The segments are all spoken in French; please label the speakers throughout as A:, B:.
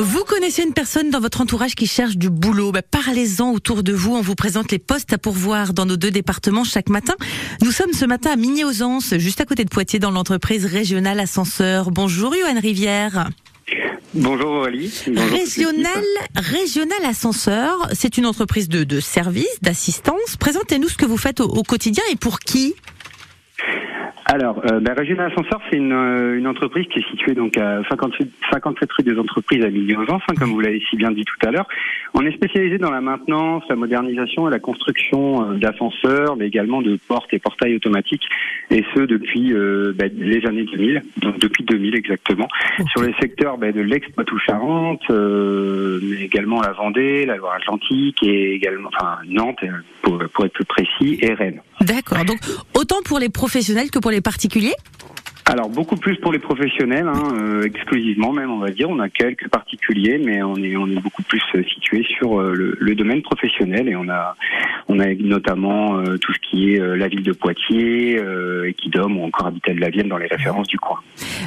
A: Vous connaissez une personne dans votre entourage qui cherche du boulot? Bah, Parlez-en autour de vous. On vous présente les postes à pourvoir dans nos deux départements chaque matin. Nous sommes ce matin à Migné-aux-Anses, juste à côté de Poitiers, dans l'entreprise régionale Ascenseur. Bonjour Yoann Rivière.
B: Bonjour Aurélie. Bonjour
A: Régional, Régional Ascenseur, c'est une entreprise de, de service, d'assistance. Présentez-nous ce que vous faites au, au quotidien et pour qui?
B: Alors, euh, ben, Régional Ascenseur, c'est une, euh, une entreprise qui est située donc à 58, 57 rue des entreprises à Mille-aux-Anses, hein, comme vous l'avez si bien dit tout à l'heure. On est spécialisé dans la maintenance, la modernisation et la construction euh, d'ascenseurs, mais également de portes et portails automatiques, et ce depuis euh, ben, les années 2000, donc depuis 2000 exactement, sur les secteurs ben, de l'Ex-Poitou-Charentes, euh, mais également la Vendée, la Loire-Atlantique et également enfin Nantes, euh, pour, pour être plus précis, et Rennes.
A: D'accord. Donc autant pour les professionnels que pour les particuliers
B: Alors beaucoup plus pour les professionnels, hein, euh, exclusivement même on va dire. On a quelques particuliers, mais on est on est beaucoup plus euh, situé sur euh, le, le domaine professionnel et on a on a notamment euh, tout ce qui est euh, la ville de Poitiers, euh, Equidom ou encore Habitat de la Vienne dans les références du coin.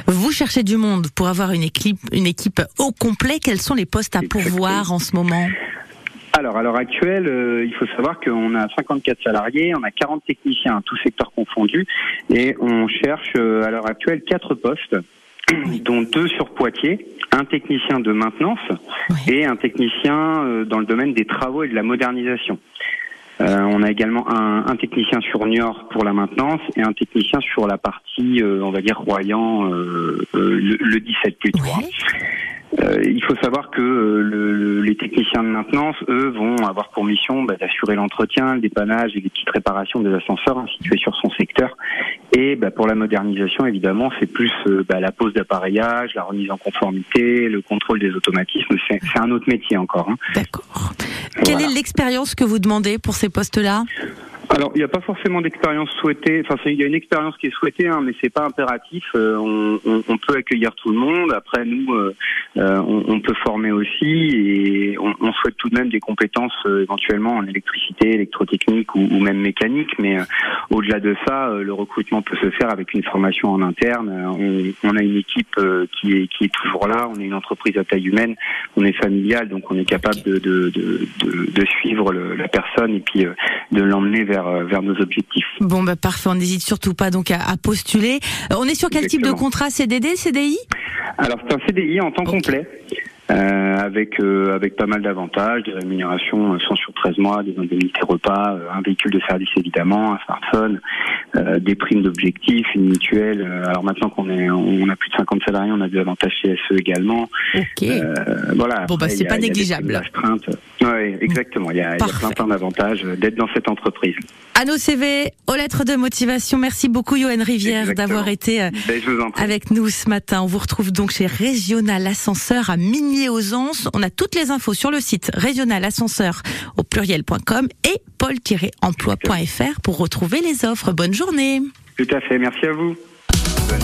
A: Vous cherchez du monde pour avoir une équipe, une équipe au complet. Quels sont les postes à pourvoir en ce moment?
B: Alors à l'heure actuelle, euh, il faut savoir qu'on a 54 salariés, on a 40 techniciens, tous secteurs confondus, et on cherche euh, à l'heure actuelle quatre postes dont deux sur Poitiers, un technicien de maintenance
A: Oui.
B: et un technicien euh, dans le domaine des travaux et de la modernisation. Euh, on a également un, un technicien sur Niort pour la maintenance et un technicien sur la partie, euh, on va dire, Royan, euh, euh, le, le 17 plutôt. hein. Euh, il faut savoir que euh, le- le- les techniciens de maintenance, eux, vont avoir pour mission bah, d'assurer l'entretien, le dépannage et les petites réparations des ascenseurs hein, situés sur son secteur. Et bah, pour la modernisation, évidemment, c'est plus euh, bah, la pose d'appareillage, la remise en conformité, le contrôle des automatismes. C'est un autre métier encore. hein.
A: D'accord. Quelle est l'expérience que vous demandez pour ces postes-là?
B: Alors, il n'y a pas forcément d'expérience souhaitée. Enfin, il y a une expérience qui est souhaitée, hein, mais c'est pas impératif. Euh, on, on- on peut accueillir tout le monde. Après, nous, euh, euh, on, on peut former aussi, et on, souhaite tout de même des compétences euh, éventuellement en électricité, électrotechnique ou, ou même mécanique. Mais au-delà de ça, le recrutement peut se faire avec une formation en interne. On, a une équipe qui est qui est toujours là. On est une entreprise à taille humaine. On est familial, donc on est capable de de, de, de- de suivre le- la personne et puis de l'emmener vers euh, vers nos objectifs.
A: Bon, bah parfait. On n'hésite surtout pas donc à, à postuler. Euh, On est sur quel type de contrat? CDD, CDI
B: Alors c'est un CDI en temps complet. euh, avec euh, avec pas mal d'avantages, des rémunérations euh, sans sur 13 mois, des indemnités repas, euh, un véhicule de service évidemment, un smartphone, euh, des primes d'objectifs, une mutuelle. euh, alors maintenant qu'on est on a plus de 50 salariés, on a des avantages CSE également.
A: Ok.
B: Euh, voilà.
A: Bon, bah, c'est pas négligeable.
B: Ouais, exactement. Il y a, il y a
A: Parfait.
B: plein plein d'avantages euh, d'être dans cette entreprise.
A: À nos CV, aux lettres de motivation. Merci beaucoup, Johan Rivière, d'avoir été euh,
B: Ben,
A: avec nous ce matin. On vous retrouve donc chez Régional Ascenseur à Migné-aux-Anses. On a toutes les infos sur le site régionalascenseur au pluriel.com et pôle-emploi.fr pour retrouver les offres. Bonne journée.
B: Tout à fait. Merci à vous.